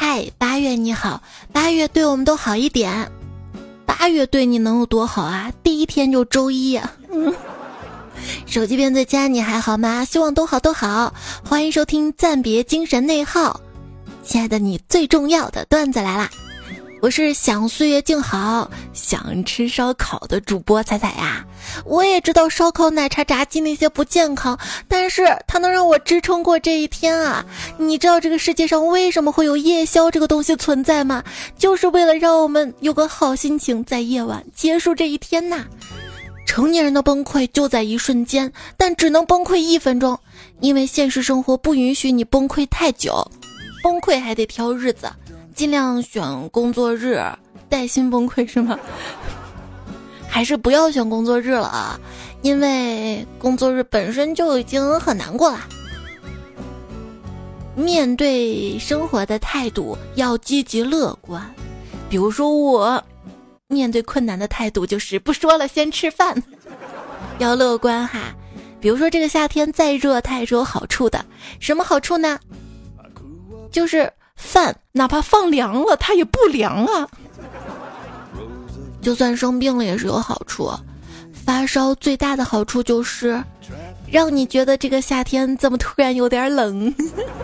嗨，八月你好，八月对我们都好一点。八月对你能有多好啊？第一天就周一。手机边最佳，你还好吗？希望都好都好。欢迎收听暂别精神内耗，亲爱的你，最重要的段子来啦！我是想岁月静好，想吃烧烤的主播彩彩呀。我也知道烧烤、奶茶、炸鸡那些不健康，但是它能让我支撑过这一天啊！你知道这个世界上为什么会有夜宵这个东西存在吗？就是为了让我们有个好心情，在夜晚结束这一天呐。成年人的崩溃就在一瞬间，但只能崩溃一分钟，因为现实生活不允许你崩溃太久，崩溃还得挑日子。尽量选工作日，带薪崩溃是吗？还是不要选工作日了啊？因为工作日本身就已经很难过了。面对生活的态度要积极乐观，比如说我面对困难的态度就是不说了，先吃饭。要乐观哈，比如说这个夏天再热，它也是有好处的。什么好处呢？就是。饭哪怕放凉了，它也不凉啊。就算生病了也是有好处，发烧最大的好处就是让你觉得这个夏天怎么突然有点冷。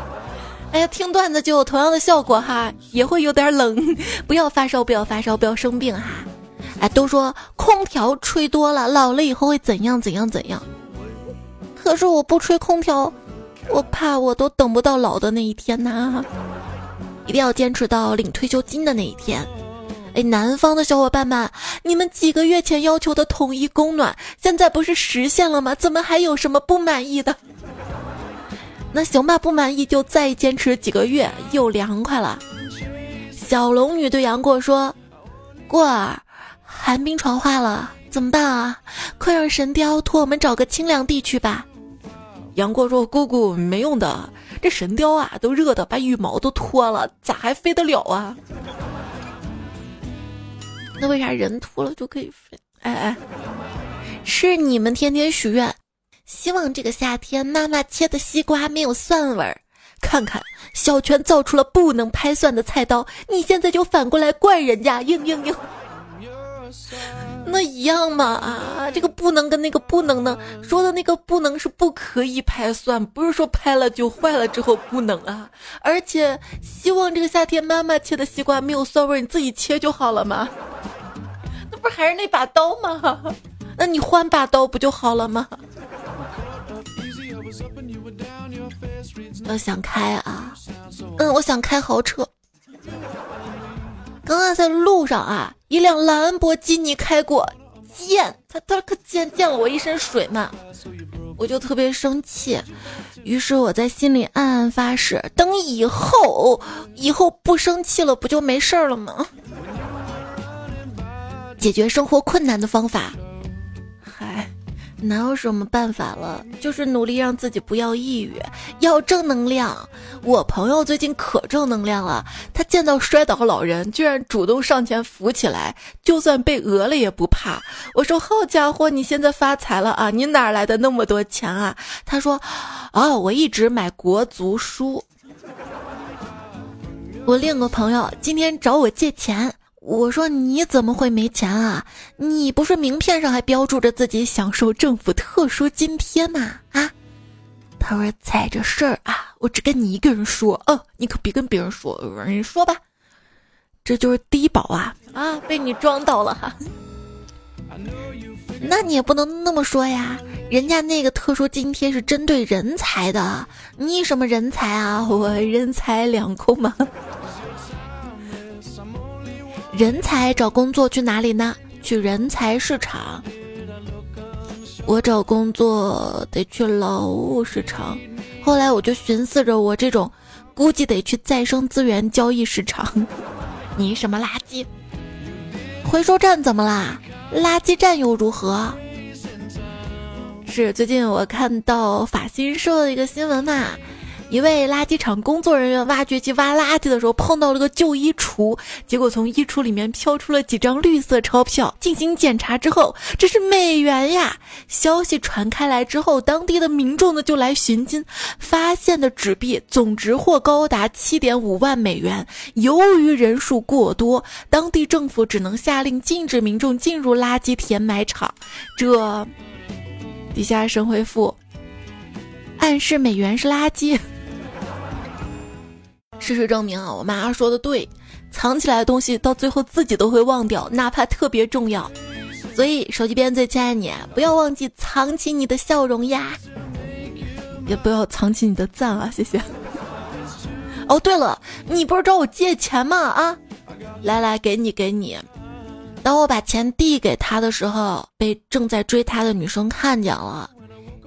哎呀，听段子就有同样的效果哈，也会有点冷。不要发烧，不要发烧，不要生病哈。哎，都说空调吹多了，老了以后会怎样怎样怎样。可是我不吹空调，我怕我都等不到老的那一天呐。一定要坚持到领退休金的那一天。哎，南方的小伙伴们，你们几个月前要求的统一供暖，现在不是实现了吗？怎么还有什么不满意的？那行吧，不满意就再坚持几个月，又凉快了。小龙女对杨过说：“过儿，寒冰传化了，怎么办啊？快让神雕托我们找个清凉地去吧。”杨过说：“姑姑没用的。”这神雕啊，都热的把羽毛都脱了，咋还飞得了啊？那为啥人脱了就可以飞？哎哎，是你们天天许愿，希望这个夏天妈妈切的西瓜没有蒜味儿。看看小泉造出了不能拍蒜的菜刀，你现在就反过来怪人家，嘤嘤嘤。那一样嘛啊，这个不能跟那个不能呢？说的那个不能是不可以拍蒜，不是说拍了就坏了之后不能啊。而且希望这个夏天妈妈切的西瓜没有蒜味，你自己切就好了嘛。那不是还是那把刀吗？那你换把刀不就好了吗？我想开啊，嗯，我想开豪车。刚刚在路上啊，一辆兰博基尼开过，溅，他他可溅溅了我一身水嘛，我就特别生气，于是我在心里暗暗发誓，等以后以后不生气了，不就没事儿了吗？解决生活困难的方法。嗨哪有什么办法了？就是努力让自己不要抑郁，要正能量。我朋友最近可正能量了，他见到摔倒老人，居然主动上前扶起来，就算被讹了也不怕。我说：“好家伙，你现在发财了啊！你哪来的那么多钱啊？”他说：“哦，我一直买国足书。”我另一个朋友今天找我借钱。我说你怎么会没钱啊？你不是名片上还标注着自己享受政府特殊津贴吗？啊？他说在这事儿啊，我只跟你一个人说，哦，你可别跟别人说，你说吧。这就是低保啊啊，被你装到了哈。那你也不能那么说呀，人家那个特殊津贴是针对人才的，你什么人才啊？我人财两空嘛。人才找工作去哪里呢？去人才市场。我找工作得去劳务市场。后来我就寻思着，我这种估计得去再生资源交易市场。你什么垃圾？回收站怎么啦？垃圾站又如何？是最近我看到法新社的一个新闻嘛？一位垃圾场工作人员挖掘机挖垃圾的时候碰到了个旧衣橱，结果从衣橱里面飘出了几张绿色钞票。进行检查之后，这是美元呀！消息传开来之后，当地的民众呢就来寻金，发现的纸币总值或高达七点五万美元。由于人数过多，当地政府只能下令禁止民众进入垃圾填埋场。这底下神回复。暗示美元是垃圾。事实证明啊，我妈说的对，藏起来的东西到最后自己都会忘掉，哪怕特别重要。所以手机边最亲爱的你，不要忘记藏起你的笑容呀，也不要藏起你的赞啊，谢谢。哦，对了，你不是找我借钱吗？啊，来来，给你给你。当我把钱递给他的时候，被正在追他的女生看见了。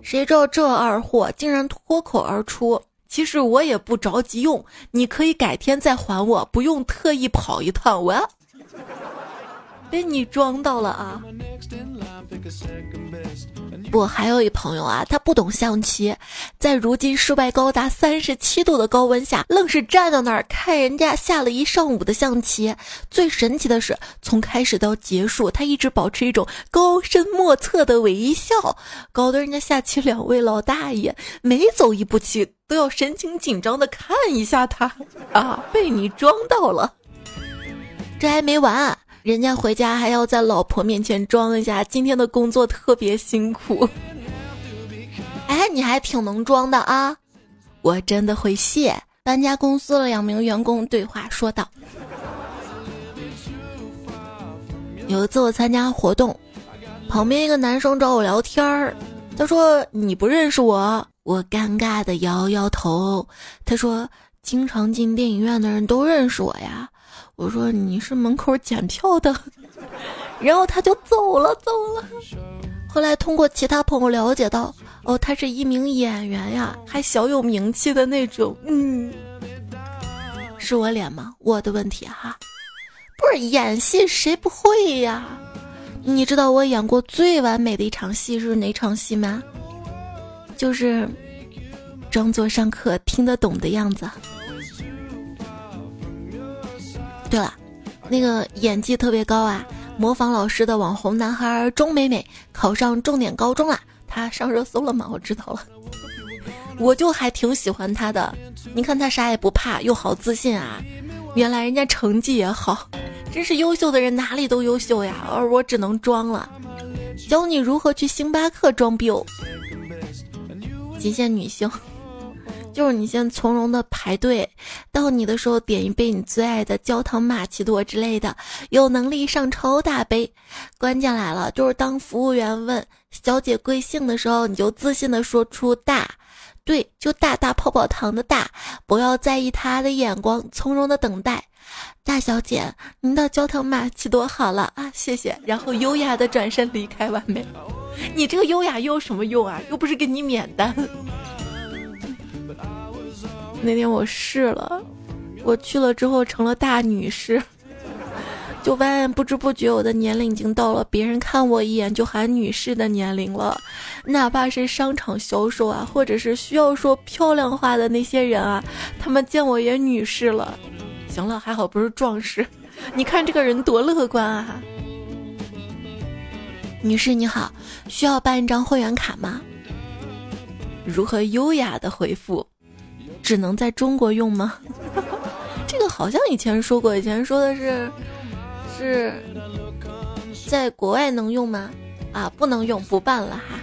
谁知道这二货竟然脱口而出：“其实我也不着急用，你可以改天再还我，不用特意跑一趟。”我 被你装到了啊！不，还有一朋友啊，他不懂象棋，在如今室外高达三十七度的高温下，愣是站到那儿看人家下了一上午的象棋。最神奇的是，从开始到结束，他一直保持一种高深莫测的微笑，搞得人家下棋两位老大爷每走一步棋都要神情紧张的看一下他。啊，被你装到了，这还没完。人家回家还要在老婆面前装一下，今天的工作特别辛苦。哎，你还挺能装的啊！我真的会谢。搬家公司的两名员工对话说道：“有一次我参加活动，旁边一个男生找我聊天儿，他说你不认识我，我尴尬的摇摇头。他说经常进电影院的人都认识我呀。”我说你是门口检票的，然后他就走了走了。后来通过其他朋友了解到，哦，他是一名演员呀，还小有名气的那种。嗯，是我脸吗？我的问题哈，不是演戏谁不会呀？你知道我演过最完美的一场戏是哪场戏吗？就是装作上课听得懂的样子。对了，那个演技特别高啊，模仿老师的网红男孩钟美美考上重点高中啦，他上热搜了吗？我知道了，我就还挺喜欢他的。你看他啥也不怕，又好自信啊。原来人家成绩也好，真是优秀的人哪里都优秀呀，而我只能装了。教你如何去星巴克装逼哦，极限女性。就是你先从容的排队，到你的时候点一杯你最爱的焦糖玛奇朵之类的，有能力上超大杯。关键来了，就是当服务员问小姐贵姓的时候，你就自信的说出大，对，就大大泡泡糖的大，不要在意他的眼光，从容的等待。大小姐，您的焦糖玛奇朵好了啊，谢谢。然后优雅的转身离开，完美。你这个优雅又有什么用啊？又不是给你免单。那天我试了，我去了之后成了大女士，就发现不知不觉我的年龄已经到了别人看我一眼就喊女士的年龄了，哪怕是商场销售啊，或者是需要说漂亮话的那些人啊，他们见我也女士了。行了，还好不是壮士，你看这个人多乐观啊！女士你好，需要办一张会员卡吗？如何优雅的回复？只能在中国用吗？这个好像以前说过，以前说的是是在国外能用吗？啊，不能用，不办了哈。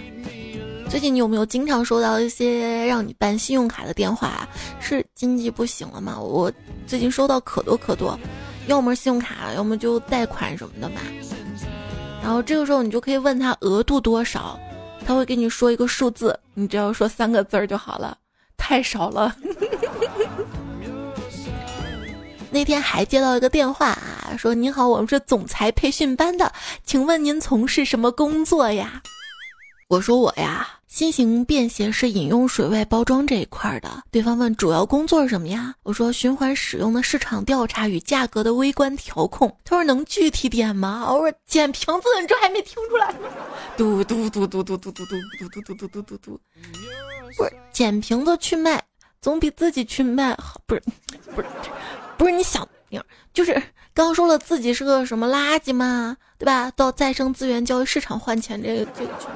最近你有没有经常收到一些让你办信用卡的电话？是经济不行了吗？我最近收到可多可多，要么信用卡，要么就贷款什么的嘛。然后这个时候你就可以问他额度多少，他会给你说一个数字，你只要说三个字儿就好了。太少了。那天还接到一个电话啊，说：“您好，我们是总裁培训班的，请问您从事什么工作呀？”我说：“我呀，新型便携式饮用水外包装这一块的。”对方问：“主要工作是什么呀？”我说：“循环使用的市场调查与价格的微观调控。”他说：“能具体点吗？”我说：“捡瓶子，你这还没听出来吗？”嘟嘟嘟嘟嘟嘟嘟嘟嘟嘟嘟嘟嘟嘟。不是捡瓶子去卖，总比自己去卖好。不是，不是，不是你想，就是刚说了自己是个什么垃圾嘛，对吧？到再生资源交易市场换钱，这个这个去。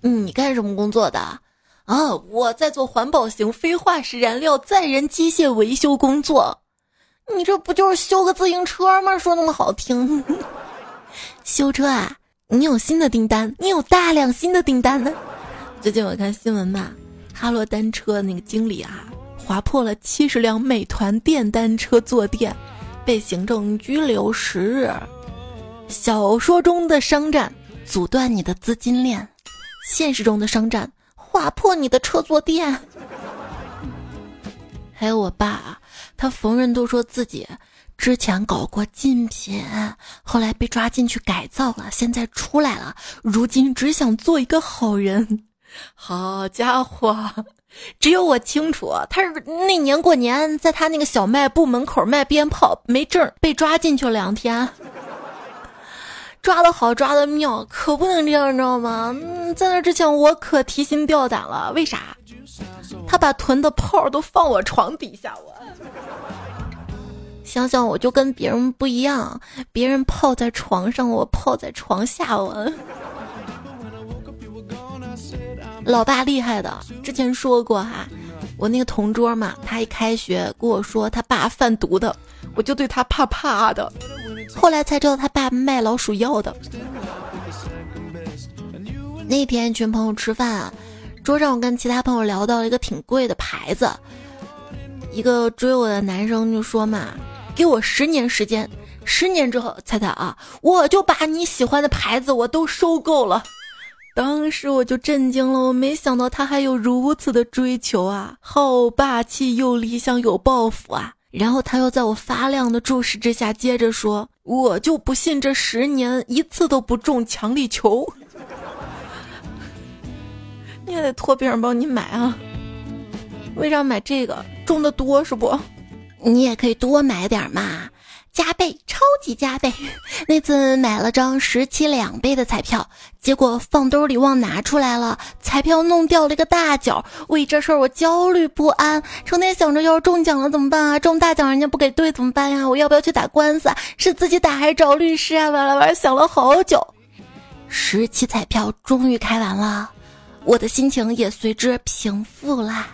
你干什么工作的？啊，我在做环保型非化石燃料载人机械维修工作。你这不就是修个自行车吗？说那么好听，修车啊？你有新的订单？你有大量新的订单呢？最近我看新闻嘛，哈罗单车那个经理啊，划破了七十辆美团电单车坐垫，被行政拘留十日。小说中的商战阻断你的资金链，现实中的商战划破你的车坐垫。还有我爸。他逢人都说自己之前搞过禁品，后来被抓进去改造了，现在出来了，如今只想做一个好人。好家伙，只有我清楚，他是那年过年在他那个小卖部门口卖鞭炮，没证被抓进去两天。抓的好，抓的妙，可不能这样，你知道吗？嗯，在那之前我可提心吊胆了，为啥？他把囤的炮都放我床底下，我。想想我就跟别人不一样，别人泡在床上，我泡在床下。我老爸厉害的，之前说过哈，我那个同桌嘛，他一开学跟我说他爸贩毒的，我就对他怕怕的。后来才知道他爸卖老鼠药的。那天一群朋友吃饭啊，桌上我跟其他朋友聊到了一个挺贵的牌子，一个追我的男生就说嘛。给我十年时间，十年之后，猜猜啊，我就把你喜欢的牌子我都收购了。当时我就震惊了，我没想到他还有如此的追求啊，好霸气又理想有抱负啊。然后他又在我发亮的注视之下接着说，我就不信这十年一次都不中强力球。你也得托别人帮你买啊？为啥买这个？中的多是不？你也可以多买点嘛，加倍，超级加倍。那次买了张十七两倍的彩票，结果放兜里忘拿出来了，彩票弄掉了一个大角。为这事儿我焦虑不安，成天想着要是中奖了怎么办啊？中大奖人家不给兑怎么办呀？我要不要去打官司啊？是自己打还是找律师啊？完了完了，想了好久。十期彩票终于开完了，我的心情也随之平复啦。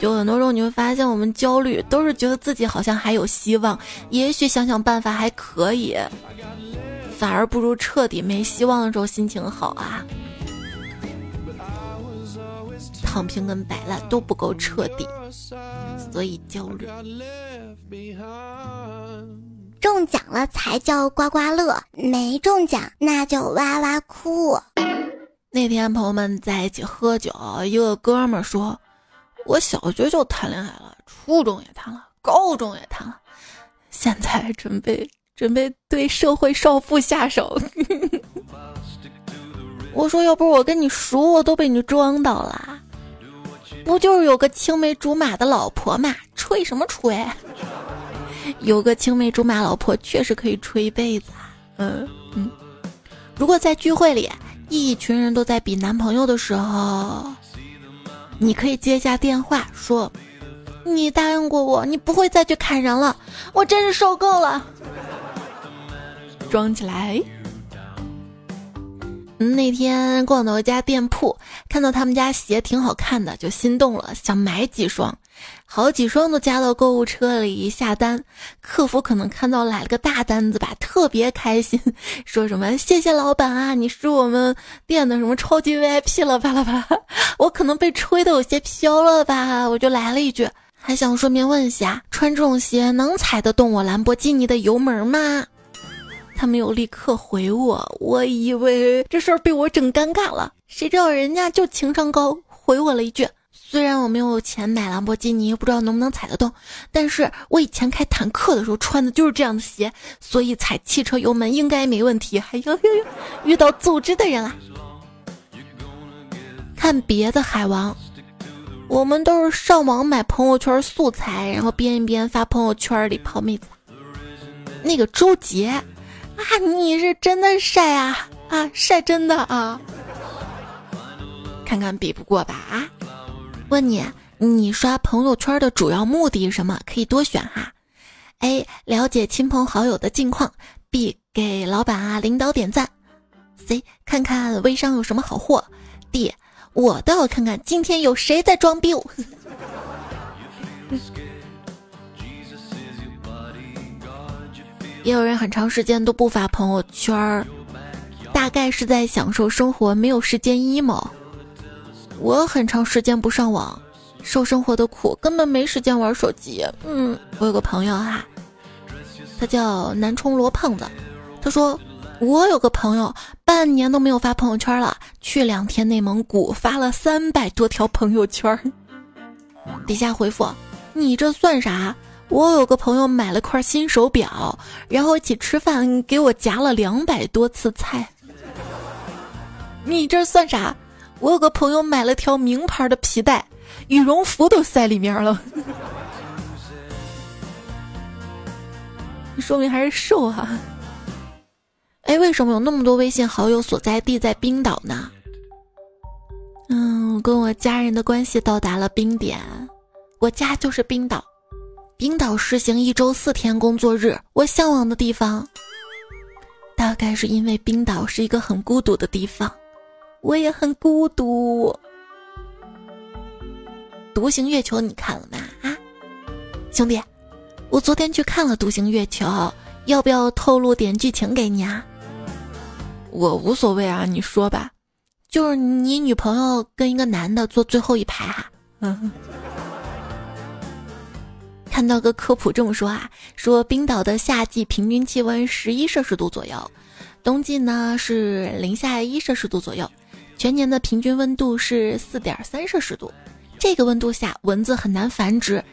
有很多时候你会发现，我们焦虑都是觉得自己好像还有希望，也许想想办法还可以，反而不如彻底没希望的时候心情好啊。躺平跟摆烂都不够彻底，所以焦虑。中奖了才叫刮刮乐，没中奖那就哇哇哭。那天朋友们在一起喝酒，一个哥们儿说。我小学就谈恋爱了，初中也谈了，高中也谈了，现在准备准备对社会少妇下手。我说，要不是我跟你熟，我都被你装到了。不就是有个青梅竹马的老婆嘛？吹什么吹？有个青梅竹马老婆确实可以吹一辈子。嗯嗯。如果在聚会里，一群人都在比男朋友的时候。你可以接一下电话，说：“你答应过我，你不会再去砍人了。我真是受够了。”装起来。那天逛到一家店铺，看到他们家鞋挺好看的，就心动了，想买几双。好几双都加到购物车里下单，客服可能看到来了个大单子吧，特别开心，说什么谢谢老板啊，你是我们店的什么超级 VIP 了，巴拉巴拉。我可能被吹的有些飘了吧，我就来了一句，还想顺便问一下，穿这种鞋能踩得动我兰博基尼的油门吗？他没有立刻回我，我以为这事儿被我整尴尬了，谁知道人家就情商高，回我了一句。虽然我没有钱买兰博基尼，不知道能不能踩得动，但是我以前开坦克的时候穿的就是这样的鞋，所以踩汽车油门应该没问题。哎呦呦呦，遇到组织的人了。看别的海王，我们都是上网买朋友圈素材，然后编一编发朋友圈里泡妹子。那个周杰啊，你是真的晒啊啊晒真的啊，看看比不过吧啊。问你，你刷朋友圈的主要目的是什么？可以多选哈。A. 了解亲朋好友的近况。B. 给老板啊领导点赞。C. 看看微商有什么好货。D. 我倒要看看今天有谁在装逼。也有人很长时间都不发朋友圈儿，大概是在享受生活，没有时间 emo。我很长时间不上网，受生活的苦，根本没时间玩手机。嗯，我有个朋友哈，他叫南充罗胖子，他说我有个朋友半年都没有发朋友圈了，去两天内蒙古发了三百多条朋友圈。底下回复你这算啥？我有个朋友买了块新手表，然后一起吃饭，给我夹了两百多次菜。你这算啥？我有个朋友买了条名牌的皮带，羽绒服都塞里面了。说明还是瘦哈。哎，为什么有那么多微信好友所在地在冰岛呢？嗯，跟我家人的关系到达了冰点，我家就是冰岛。冰岛实行一周四天工作日，我向往的地方，大概是因为冰岛是一个很孤独的地方，我也很孤独。独行月球你看了吗？啊，兄弟，我昨天去看了独行月球，要不要透露点剧情给你啊？我无所谓啊，你说吧。就是你女朋友跟一个男的坐最后一排哈。嗯。看到个科普这么说啊，说冰岛的夏季平均气温十一摄氏度左右，冬季呢是零下一摄氏度左右，全年的平均温度是四点三摄氏度。这个温度下蚊子很难繁殖，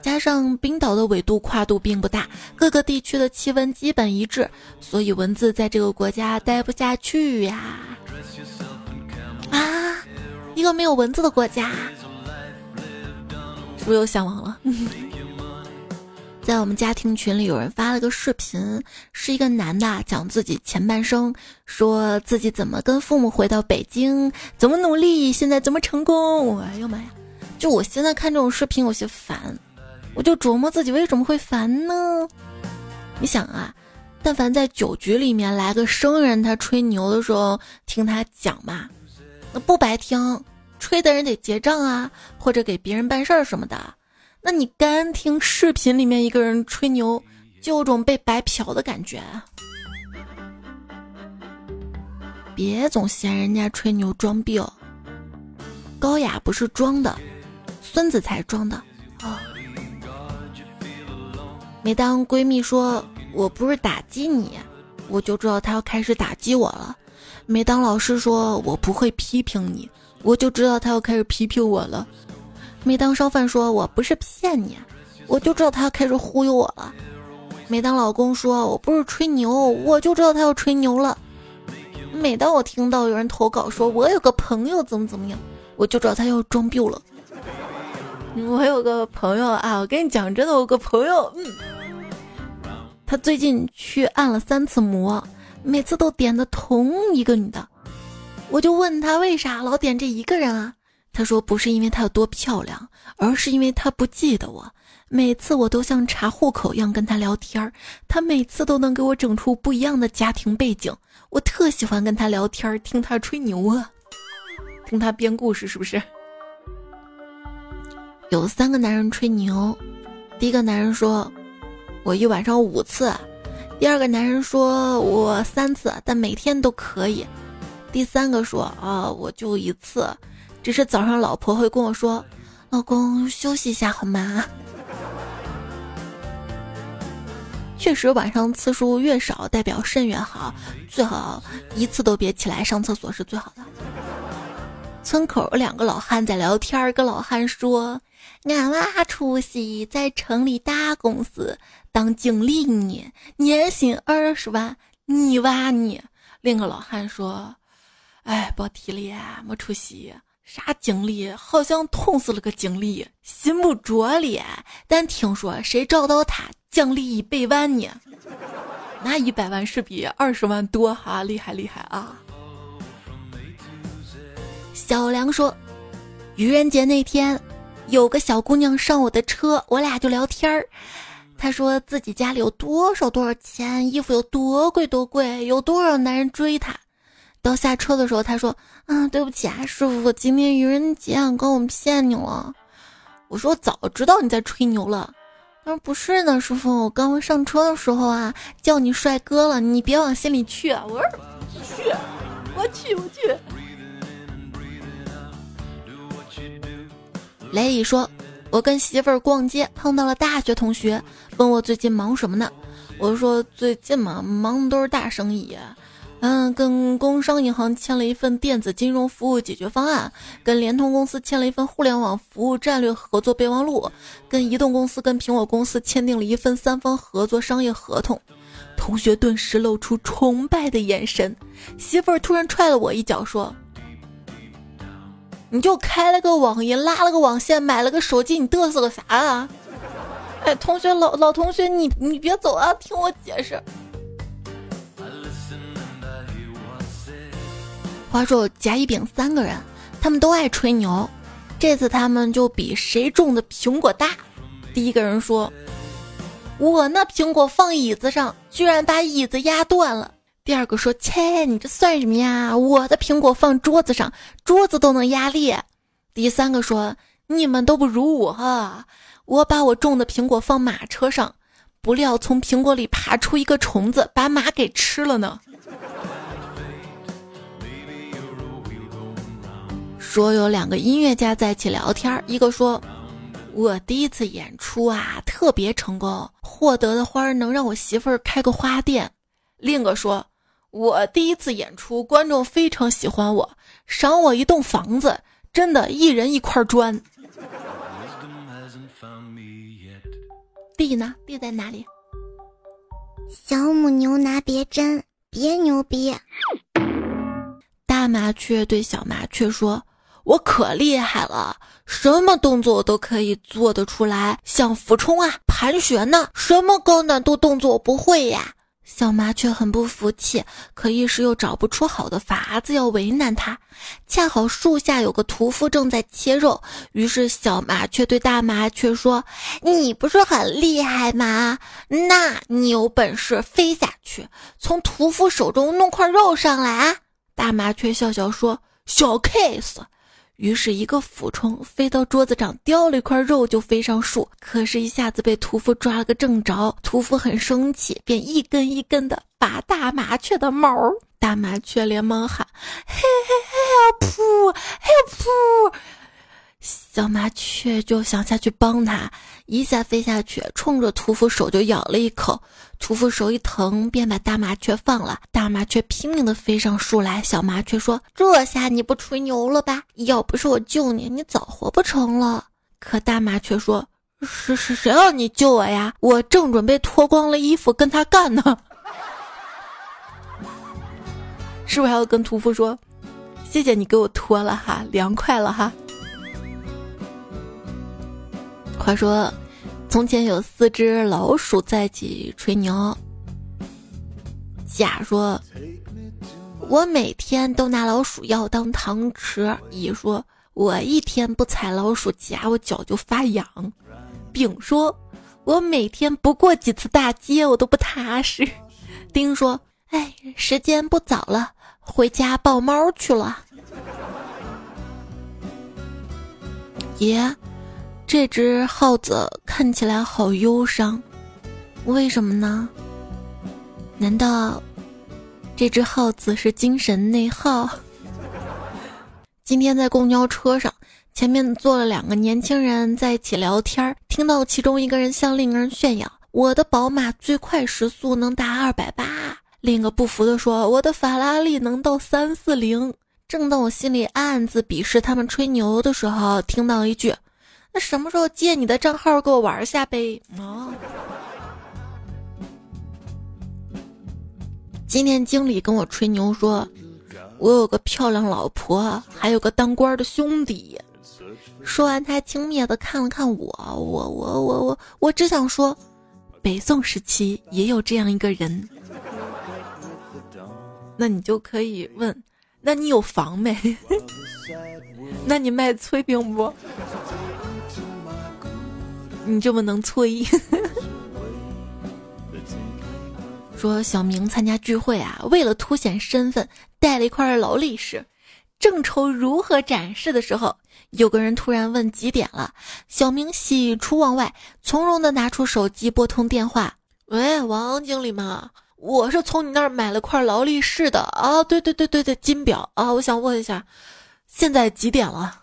加上冰岛的纬度跨度并不大，各个地区的气温基本一致，所以蚊子在这个国家待不下去呀。啊，一个没有蚊子的国家，我又向往了？在我们家庭群里，有人发了个视频，是一个男的讲自己前半生，说自己怎么跟父母回到北京，怎么努力，现在怎么成功。哎呦妈呀！就我现在看这种视频有些烦，我就琢磨自己为什么会烦呢？你想啊，但凡在酒局里面来个生人，他吹牛的时候听他讲嘛，那不白听，吹的人得结账啊，或者给别人办事儿什么的。那你干听视频里面一个人吹牛，就有种被白嫖的感觉。别总嫌人家吹牛装逼哦，高雅不是装的，孙子才装的啊！每当闺蜜说我不是打击你，我就知道她要开始打击我了；每当老师说我不会批评你，我就知道她要开始批评我了。每当烧饭说我不是骗你，我就知道他要开始忽悠我了；每当老公说我不是吹牛，我就知道他要吹牛了；每当我听到有人投稿说我有个朋友怎么怎么样，我就知道他要装逼了。我有个朋友啊，我跟你讲真的，我有个朋友，嗯，他最近去按了三次摩，每次都点的同一个女的，我就问他为啥老点这一个人啊？他说：“不是因为她有多漂亮，而是因为她不记得我。每次我都像查户口一样跟她聊天儿，她每次都能给我整出不一样的家庭背景。我特喜欢跟她聊天儿，听她吹牛啊，听她编故事，是不是？”有三个男人吹牛，第一个男人说：“我一晚上五次。”第二个男人说：“我三次，但每天都可以。”第三个说：“啊，我就一次。”只是早上老婆会跟我说：“老公休息一下好吗？”确实，晚上次数越少，代表肾越好，最好一次都别起来上厕所是最好的。村口两个老汉在聊天，一个老汉说：“俺娃出息，在城里大公司当经理呢，年薪二十万。你娃呢？”另一个老汉说：“哎，别提了，没出息。”啥经历？好像捅死了个经理，心不着了。但听说谁找到他，奖励一百万呢？那一百万是比二十万多哈，厉害厉害啊！小梁说：“愚人节那天，有个小姑娘上我的车，我俩就聊天儿。她说自己家里有多少多少钱，衣服有多贵多贵，有多少男人追她。到下车的时候，他说：“啊，对不起啊，师傅，今天愚人节，刚我骗你了。”我说：“我早知道你在吹牛了。”他说：“不是呢，师傅，我刚上车的时候啊，叫你帅哥了，你别往心里去。”我说：“去，我去，我去。”雷雨说：“我跟媳妇儿逛街，碰到了大学同学，问我最近忙什么呢？我说最近嘛，忙的都是大生意。”嗯，跟工商银行签了一份电子金融服务解决方案，跟联通公司签了一份互联网服务战略合作备忘录，跟移动公司、跟苹果公司签订了一份三方合作商业合同。同学顿时露出崇拜的眼神，媳妇儿突然踹了我一脚，说：“你就开了个网银，拉了个网线，买了个手机，你嘚瑟个啥啊？”哎，同学，老老同学，你你别走啊，听我解释。话说甲乙丙三个人，他们都爱吹牛。这次他们就比谁种的苹果大。第一个人说：“我那苹果放椅子上，居然把椅子压断了。”第二个说：“切，你这算什么呀？我的苹果放桌子上，桌子都能压裂。”第三个说：“你们都不如我哈，我把我种的苹果放马车上，不料从苹果里爬出一个虫子，把马给吃了呢。”说有两个音乐家在一起聊天，一个说：“我第一次演出啊，特别成功，获得的花能让我媳妇儿开个花店。”另一个说：“我第一次演出，观众非常喜欢我，赏我一栋房子，真的，一人一块砖。”地呢？地在哪里？小母牛拿别针，别牛逼。大麻雀对小麻雀说。我可厉害了，什么动作我都可以做得出来，像俯冲啊、盘旋呢，什么高难度动作我不会呀。小麻雀很不服气，可一时又找不出好的法子要为难他。恰好树下有个屠夫正在切肉，于是小麻雀对大麻雀说：“你不是很厉害吗？那你有本事飞下去，从屠夫手中弄块肉上来啊！”大麻雀笑笑说：“小 case。”于是，一个俯冲飞到桌子上，叼了一块肉就飞上树。可是，一下子被屠夫抓了个正着。屠夫很生气，便一根一根的拔大麻雀的毛。大麻雀连忙喊：“嘿嘿嘿呀噗，嘿呀噗小麻雀就想下去帮他，一下飞下去，冲着屠夫手就咬了一口。屠夫手一疼，便把大麻雀放了。大麻雀拼命的飞上树来。小麻雀说：“这下你不吹牛了吧？要不是我救你，你早活不成了。”可大麻雀说：“是是，谁让你救我呀？我正准备脱光了衣服跟他干呢。”是不是还要跟屠夫说：“谢谢你给我脱了哈，凉快了哈。”话说，从前有四只老鼠在一起吹牛。甲说：“我每天都拿老鼠药当糖吃。”乙说：“我一天不踩老鼠夹，我脚就发痒。”丙说：“我每天不过几次大街，我都不踏实。”丁说：“哎，时间不早了，回家抱猫去了。”爷。这只耗子看起来好忧伤，为什么呢？难道这只耗子是精神内耗？今天在公交车上，前面坐了两个年轻人在一起聊天，听到其中一个人向另一个人炫耀：“我的宝马最快时速能达二百八。”另一个不服的说：“我的法拉利能到三四零。”正当我心里暗自鄙视他们吹牛的时候，听到一句。那什么时候借你的账号给我玩一下呗？哦，今天经理跟我吹牛说，我有个漂亮老婆，还有个当官的兄弟。说完，他轻蔑的看了看我，我我我我我只想说，北宋时期也有这样一个人。那你就可以问，那你有房没？那你卖炊饼不？你这么能催？说小明参加聚会啊，为了凸显身份，带了一块劳力士。正愁如何展示的时候，有个人突然问几点了。小明喜出望外，从容的拿出手机拨通电话：“喂，王经理吗？我是从你那儿买了块劳力士的啊，对对对对对，金表啊，我想问一下，现在几点了？”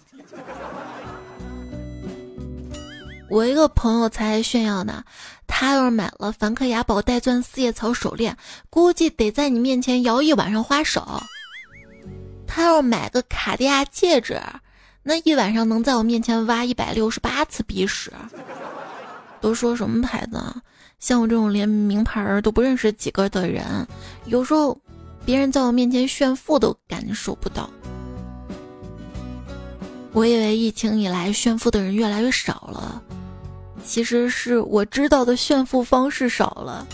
我一个朋友才炫耀呢，他要是买了梵克雅宝带钻四叶草手链，估计得在你面前摇一晚上花手。他要买个卡地亚戒指，那一晚上能在我面前挖一百六十八次鼻屎。都说什么牌子？像我这种连名牌都不认识几个的人，有时候别人在我面前炫富都感受不到。我以为疫情以来炫富的人越来越少了，其实是我知道的炫富方式少了。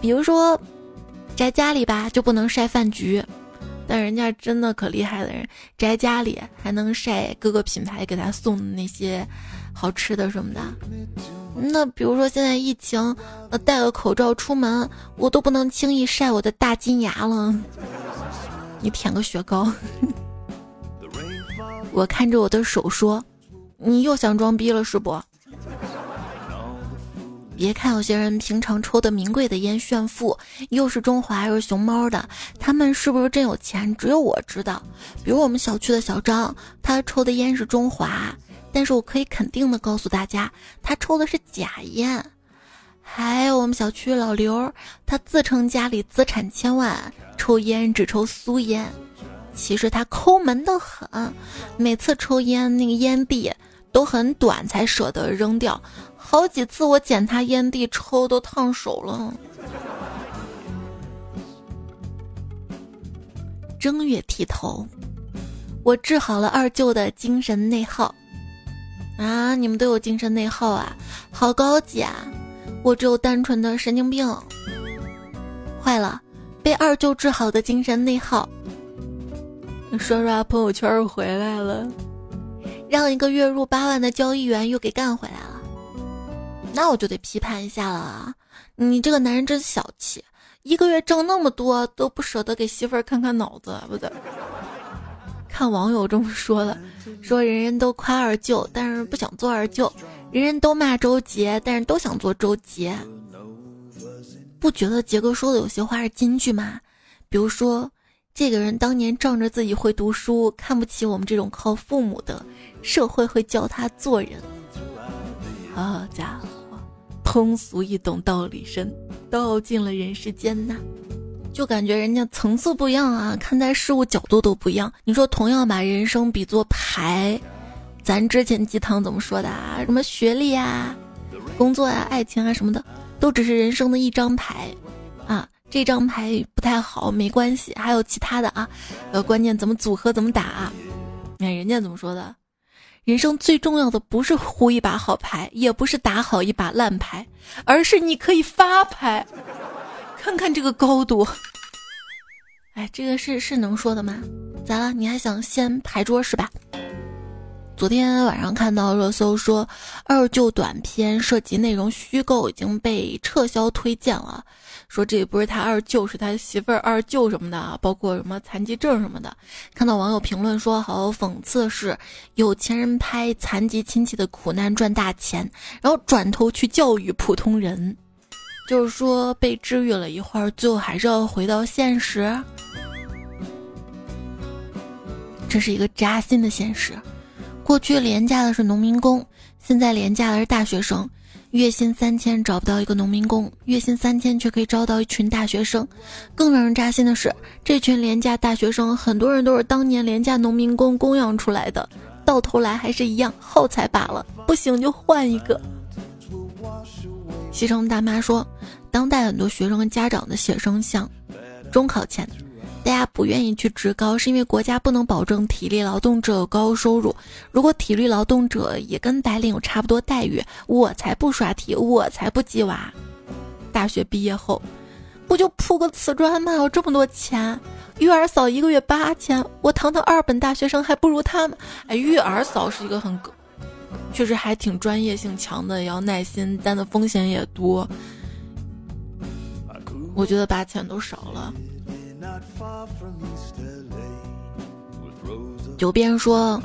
比如说，宅家里吧就不能晒饭局。但人家真的可厉害的人，宅家里还能晒各个品牌给他送的那些好吃的什么的。那比如说现在疫情，呃，戴个口罩出门，我都不能轻易晒我的大金牙了。你舔个雪糕。我看着我的手说：“你又想装逼了是不？”别看有些人平常抽的名贵的烟炫富，又是中华又是熊猫的，他们是不是真有钱？只有我知道。比如我们小区的小张，他抽的烟是中华，但是我可以肯定的告诉大家，他抽的是假烟。还有我们小区老刘，他自称家里资产千万，抽烟只抽苏烟，其实他抠门的很，每次抽烟那个烟蒂都很短，才舍得扔掉。好几次我捡他烟蒂抽都烫手了。正月剃头，我治好了二舅的精神内耗。啊，你们都有精神内耗啊，好高级啊！我只有单纯的神经病。坏了，被二舅治好的精神内耗。刷刷朋友圈回来了，让一个月入八万的交易员又给干回来了。那我就得批判一下了啊，你这个男人真小气，一个月挣那么多都不舍得给媳妇儿看看脑子，不对。看网友这么说的，说人人都夸二舅，但是不想做二舅；人人都骂周杰，但是都想做周杰。不觉得杰哥说的有些话是金句吗？比如说，这个人当年仗着自己会读书，看不起我们这种靠父母的，社会会教他做人。好家伙！通俗易懂，道理深，道尽了人世间呐。就感觉人家层次不一样啊，看待事物角度都不一样。你说同样把人生比作牌，咱之前鸡汤怎么说的啊？什么学历啊、工作啊、爱情啊什么的，都只是人生的一张牌啊。这张牌不太好，没关系，还有其他的啊。呃，关键怎么组合，怎么打？啊你看人家怎么说的。人生最重要的不是胡一把好牌，也不是打好一把烂牌，而是你可以发牌。看看这个高度，哎，这个是是能说的吗？咋了？你还想掀牌桌是吧？昨天晚上看到热搜说，二舅短片涉及内容虚构，已经被撤销推荐了。说这也不是他二舅，是他媳妇儿二舅什么的，包括什么残疾证什么的。看到网友评论说，好讽刺是，有钱人拍残疾亲戚的苦难赚大钱，然后转头去教育普通人，就是说被治愈了一会儿，最后还是要回到现实。这是一个扎心的现实。过去廉价的是农民工，现在廉价的是大学生。月薪三千找不到一个农民工，月薪三千却可以招到一群大学生。更让人扎心的是，这群廉价大学生，很多人都是当年廉价农民工供养出来的，到头来还是一样耗材罢了。不行就换一个。西城大妈说，当代很多学生家长的写生像，中考前。大家不愿意去职高，是因为国家不能保证体力劳动者有高收入。如果体力劳动者也跟白领有差不多待遇，我才不刷题，我才不鸡娃。大学毕业后，不就铺个瓷砖吗？有这么多钱，育儿嫂一个月八千，我堂堂二本大学生还不如他们。哎，育儿嫂是一个很，确实还挺专业性强的，也要耐心，担的风险也多。我觉得八千都少了。有别人说，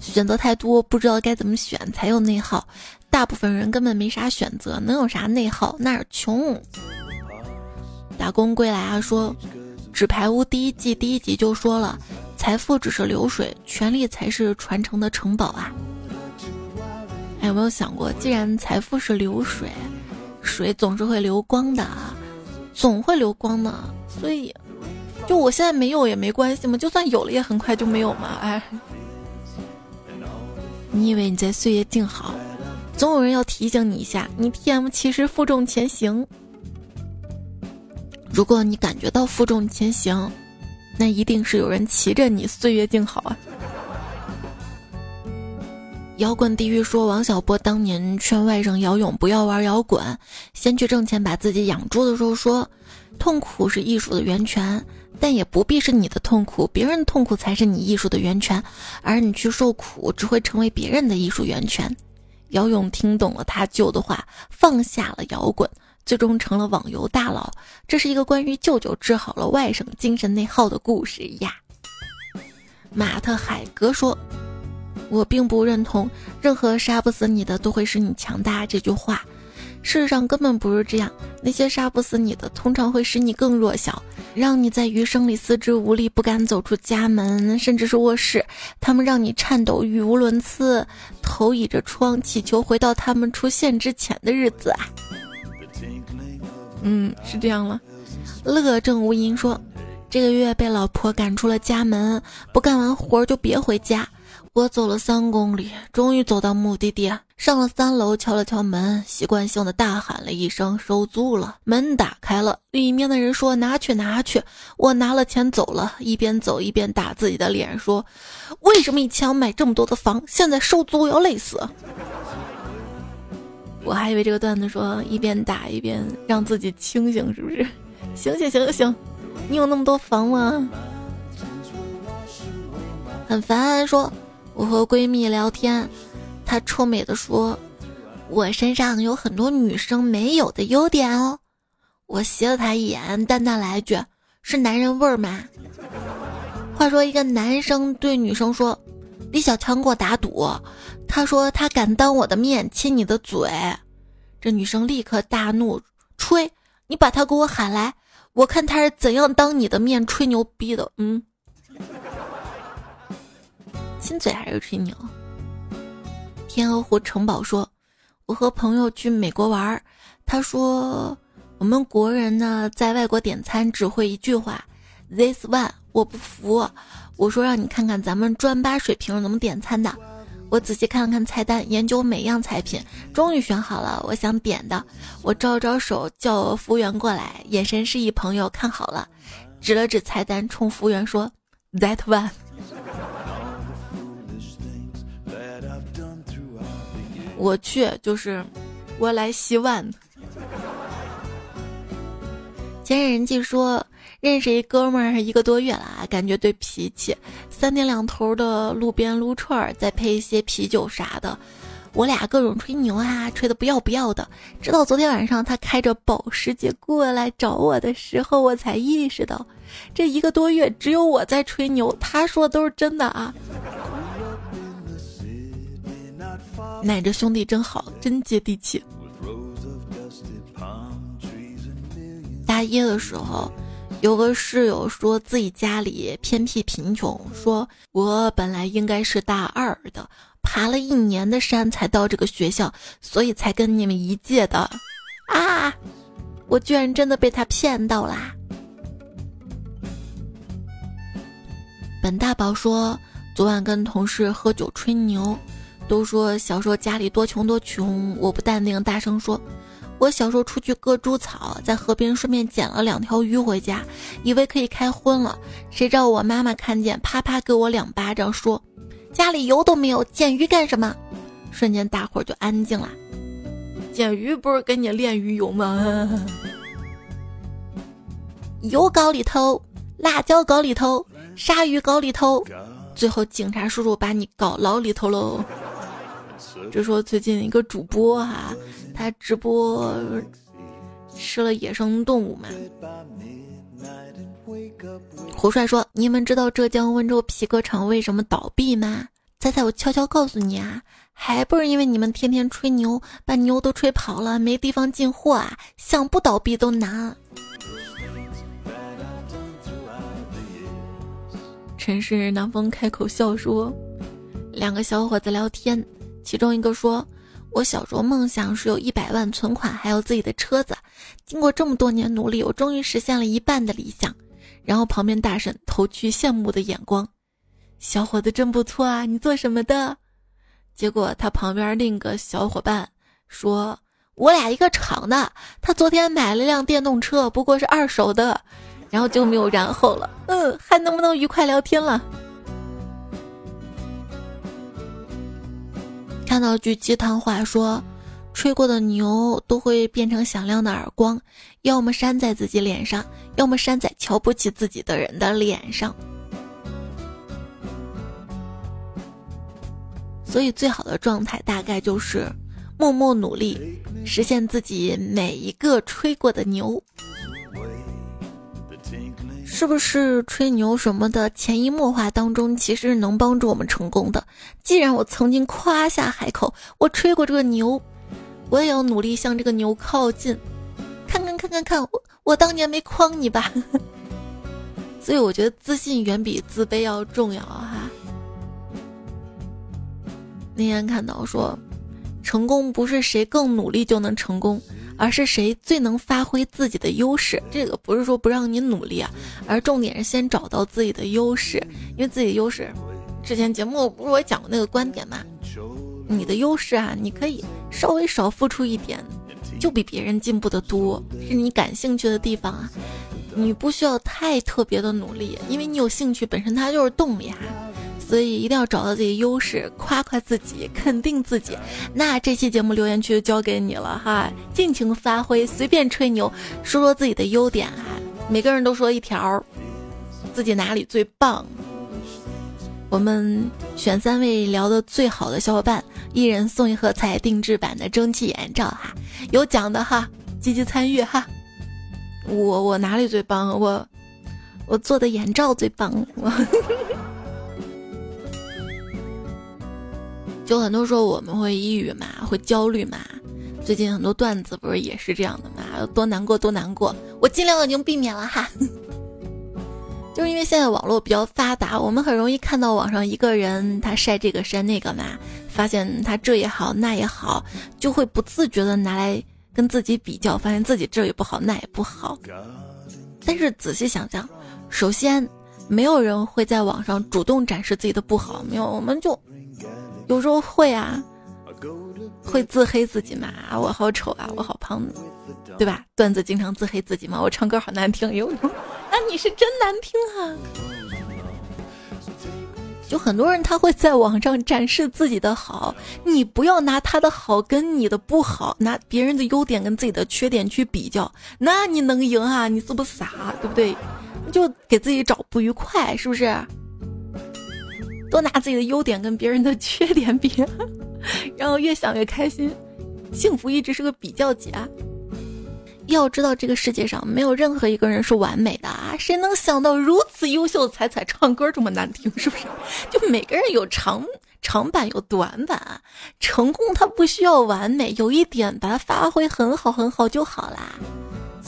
选择太多，不知道该怎么选才有内耗。大部分人根本没啥选择，能有啥内耗？那儿穷。打工归来啊，说《纸牌屋》第一季第一集就说了，财富只是流水，权力才是传承的城堡啊。有没有想过，既然财富是流水，水总是会流光的啊，总会流光的，所以。就我现在没有也没关系嘛，就算有了也很快就没有嘛。哎，你以为你在岁月静好，总有人要提醒你一下，你 T M 其实负重前行。如果你感觉到负重前行，那一定是有人骑着你岁月静好啊。摇滚地狱说，王小波当年劝外甥姚勇不要玩摇滚，先去挣钱把自己养住的时候说，痛苦是艺术的源泉。但也不必是你的痛苦，别人的痛苦才是你艺术的源泉，而你去受苦只会成为别人的艺术源泉。姚勇听懂了他舅的话，放下了摇滚，最终成了网游大佬。这是一个关于舅舅治好了外甥精神内耗的故事呀。马特海格说：“我并不认同任何杀不死你的都会使你强大这句话。”事实上根本不是这样，那些杀不死你的，通常会使你更弱小，让你在余生里四肢无力，不敢走出家门，甚至是卧室。他们让你颤抖，语无伦次，头倚着窗，祈求回到他们出现之前的日子啊。嗯，是这样了。乐正无音说，这个月被老婆赶出了家门，不干完活就别回家。我走了三公里，终于走到目的地。上了三楼，敲了敲门，习惯性的大喊了一声“收租了”。门打开了，里面的人说：“拿去，拿去。”我拿了钱走了，一边走一边打自己的脸，说：“为什么以前买这么多的房，现在收租要累死？”我还以为这个段子说一边打一边让自己清醒，是不是？醒醒醒醒，你有那么多房吗？很烦，说。我和闺蜜聊天，她臭美的说：“我身上有很多女生没有的优点哦。”我斜了她一眼，淡淡来一句：“是男人味儿吗？”话说，一个男生对女生说：“李小强给我打赌，他说他敢当我的面亲你的嘴。”这女生立刻大怒：“吹！你把他给我喊来，我看他是怎样当你的面吹牛逼的。”嗯。亲嘴还是吹牛？天鹅湖城堡说：“我和朋友去美国玩，他说我们国人呢在外国点餐只会一句话，this one。我不服，我说让你看看咱们专八水平怎么点餐的。我仔细看了看菜单，研究每样菜品，终于选好了我想点的。我招招手叫服务员过来，眼神示意朋友看好了，指了指菜单，冲服务员说：that one。”我去，就是我来洗碗。前任人记说，认识一哥们儿一个多月了，感觉对脾气，三天两头的路边撸串儿，再配一些啤酒啥的，我俩各种吹牛啊，吹的不要不要的。直到昨天晚上他开着保时捷过来找我的时候，我才意识到，这一个多月只有我在吹牛，他说的都是真的啊。奶着兄弟真好，真接地气。大一的时候，有个室友说自己家里偏僻贫穷，说我本来应该是大二的，爬了一年的山才到这个学校，所以才跟你们一届的。啊！我居然真的被他骗到啦！本大宝说，昨晚跟同事喝酒吹牛。都说小时候家里多穷多穷，我不淡定，大声说：“我小时候出去割猪草，在河边顺便捡了两条鱼回家，以为可以开荤了。谁知道我妈妈看见，啪啪给我两巴掌，说：家里油都没有，捡鱼干什么？瞬间大伙儿就安静了。捡鱼不是给你炼鱼油吗？油搞里头辣椒搞里头，鲨鱼搞里头，最后警察叔叔把你搞牢里头喽。就说最近一个主播哈，他直播吃了野生动物嘛。胡帅说：“你们知道浙江温州皮革厂为什么倒闭吗？猜猜，我悄悄告诉你啊，还不是因为你们天天吹牛，把牛都吹跑了，没地方进货啊，想不倒闭都难。”城市南风开口笑说：“两个小伙子聊天。”其中一个说：“我小时候梦想是有一百万存款，还有自己的车子。经过这么多年努力，我终于实现了一半的理想。”然后旁边大婶投去羡慕的眼光：“小伙子真不错啊，你做什么的？”结果他旁边另一个小伙伴说：“我俩一个厂的，他昨天买了辆电动车，不过是二手的。”然后就没有然后了。嗯，还能不能愉快聊天了？看到句鸡汤话说，吹过的牛都会变成响亮的耳光，要么扇在自己脸上，要么扇在瞧不起自己的人的脸上。所以，最好的状态大概就是默默努力，实现自己每一个吹过的牛。是不是吹牛什么的，潜移默化当中其实能帮助我们成功的？既然我曾经夸下海口，我吹过这个牛，我也要努力向这个牛靠近。看看看看看，我我当年没诓你吧？所以我觉得自信远比自卑要重要哈。那天看到说，成功不是谁更努力就能成功。而是谁最能发挥自己的优势？这个不是说不让你努力啊，而重点是先找到自己的优势。因为自己优势，之前节目不是我讲过那个观点嘛？你的优势啊，你可以稍微少付出一点，就比别人进步的多。是你感兴趣的地方啊，你不需要太特别的努力，因为你有兴趣本身它就是动力啊。所以一定要找到自己优势，夸夸自己，肯定自己。那这期节目留言区就交给你了哈，尽情发挥，随便吹牛，说说自己的优点哈。每个人都说一条，自己哪里最棒。我们选三位聊的最好的小伙伴，一人送一盒彩定制版的蒸汽眼罩哈，有奖的哈，积极参与哈。我我哪里最棒？我我做的眼罩最棒。我就很多时候我们会抑郁嘛，会焦虑嘛。最近很多段子不是也是这样的嘛？多难过多难过，我尽量已经避免了哈。就是因为现在网络比较发达，我们很容易看到网上一个人他晒这个晒那个嘛，发现他这也好那也好，就会不自觉的拿来跟自己比较，发现自己这也不好那也不好。但是仔细想想，首先没有人会在网上主动展示自己的不好，没有，我们就。有时候会啊，会自黑自己嘛？我好丑啊，我好胖，对吧？段子经常自黑自己嘛？我唱歌好难听，有 那你是真难听啊！就很多人他会在网上展示自己的好，你不要拿他的好跟你的不好，拿别人的优点跟自己的缺点去比较，那你能赢啊？你是不是傻？对不对？就给自己找不愉快，是不是？多拿自己的优点跟别人的 缺点比，然后越想越开心。幸福一直是个比较级啊！要知道这个世界上没有任何一个人是完美的啊！谁能想到如此优秀的彩彩唱歌这么难听？是不是？就每个人有长长板有短板，成功它不需要完美，有一点把它发挥很好很好就好啦。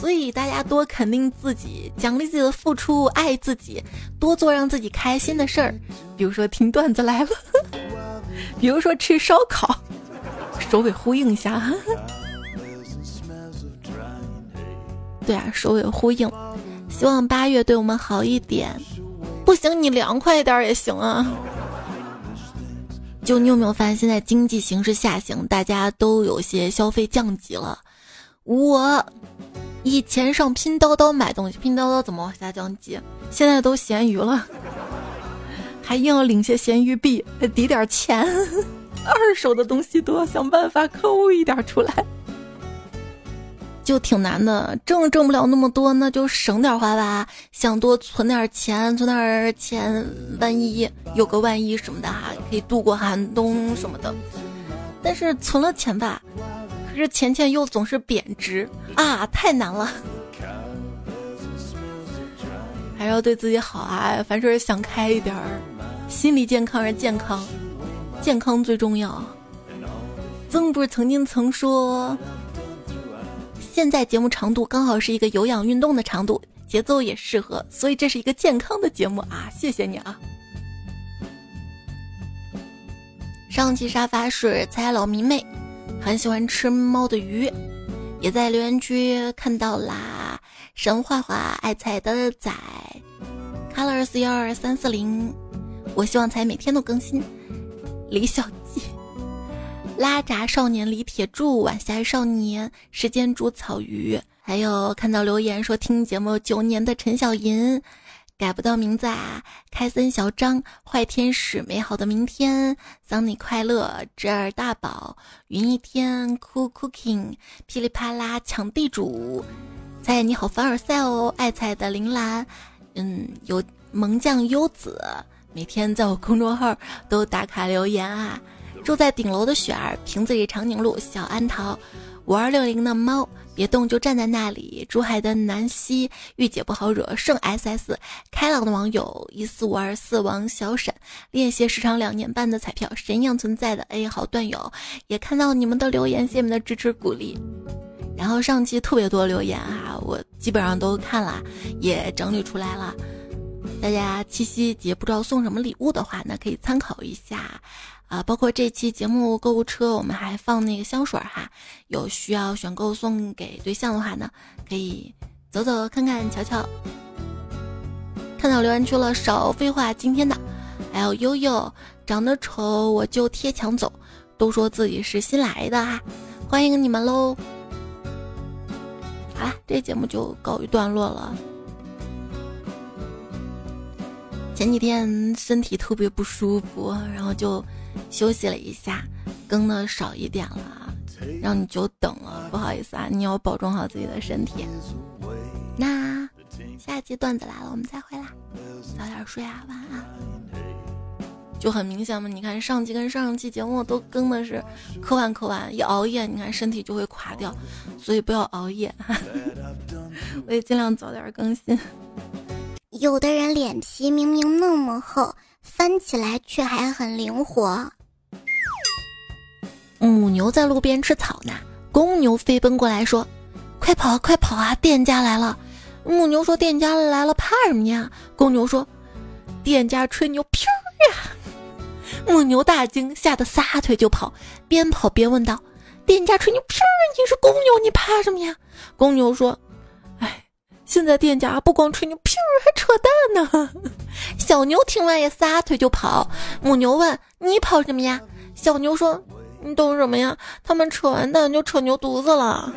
所以大家多肯定自己，奖励自己的付出，爱自己，多做让自己开心的事儿，比如说听段子来了，比如说吃烧烤，首尾呼应一下。对啊，首尾呼应。希望八月对我们好一点，不行你凉快一点也行啊。就你有没有发现，现在经济形势下行，大家都有些消费降级了，我。以前上拼多多买东西，拼多多怎么往下降级？现在都闲鱼了，还硬要领些闲鱼币，抵点钱。二手的东西都要想办法抠一点出来。就挺难的，挣挣不了那么多，那就省点花吧。想多存点钱，存点钱，万一有个万一什么的哈，可以度过寒冬什么的。但是存了钱吧，可是钱钱又总是贬值啊，太难了。还是要对自己好啊，凡事想开一点儿，心理健康是健康，健康最重要。曾不是曾经曾说。现在节目长度刚好是一个有氧运动的长度，节奏也适合，所以这是一个健康的节目啊！谢谢你啊。上期沙发是猜老迷妹，很喜欢吃猫的鱼，也在留言区看到啦。神画画爱菜的仔，colors 幺二三四零，我希望才每天都更新。李小季。拉闸少年李铁柱，晚霞少年时间煮草鱼，还有看到留言说听节目九年的陈小银，改不到名字啊。开森小张，坏天使，美好的明天，桑尼快乐，侄儿大宝，云一天，cool cooking，噼里啪啦抢地主，菜你好凡尔赛哦，爱菜的铃兰，嗯，有萌酱优子，每天在我公众号都打卡留言啊。住在顶楼的雪儿，瓶子里长颈鹿，小安桃，五二六零的猫，别动就站在那里。珠海的南希，御姐不好惹，圣 SS，开朗的网友一四五二四王小沈，练习时长两年半的彩票，神一样存在的 A 好段友，也看到你们的留言，谢谢你们的支持鼓励。然后上期特别多留言哈，我基本上都看了，也整理出来了。大家七夕节不知道送什么礼物的话，那可以参考一下。啊，包括这期节目购物车，我们还放那个香水哈，有需要选购送给对象的话呢，可以走走看看瞧瞧。看到留言区了，少废话，今天的还有悠悠，长得丑我就贴墙走，都说自己是新来的哈，欢迎你们喽。好了，这节目就告一段落了。前几天身体特别不舒服，然后就。休息了一下，更的少一点了，让你久等了，不好意思啊，你要保重好自己的身体。那下一期段子来了，我们再会啦，早点睡啊，晚安。就很明显嘛，你看上期跟上上期节目都更的是可晚可晚，一熬夜你看身体就会垮掉，所以不要熬夜。我也尽量早点更新。有的人脸皮明明那么厚。翻起来却还很灵活。母牛在路边吃草呢，公牛飞奔过来说：“快跑，快跑啊！店家来了。”母牛说：“店家来了，怕什么呀？”公牛说：“店家吹牛，噗呀！”母牛大惊，吓得撒腿就跑，边跑边问道：“店家吹牛，噗！你是公牛，你怕什么呀？”公牛说：“。”现在店家不光吹牛，屁还扯淡呢。小牛听完也撒腿就跑。母牛问：“你跑什么呀？”小牛说：“你懂什么呀？他们扯完蛋就扯牛犊子了。”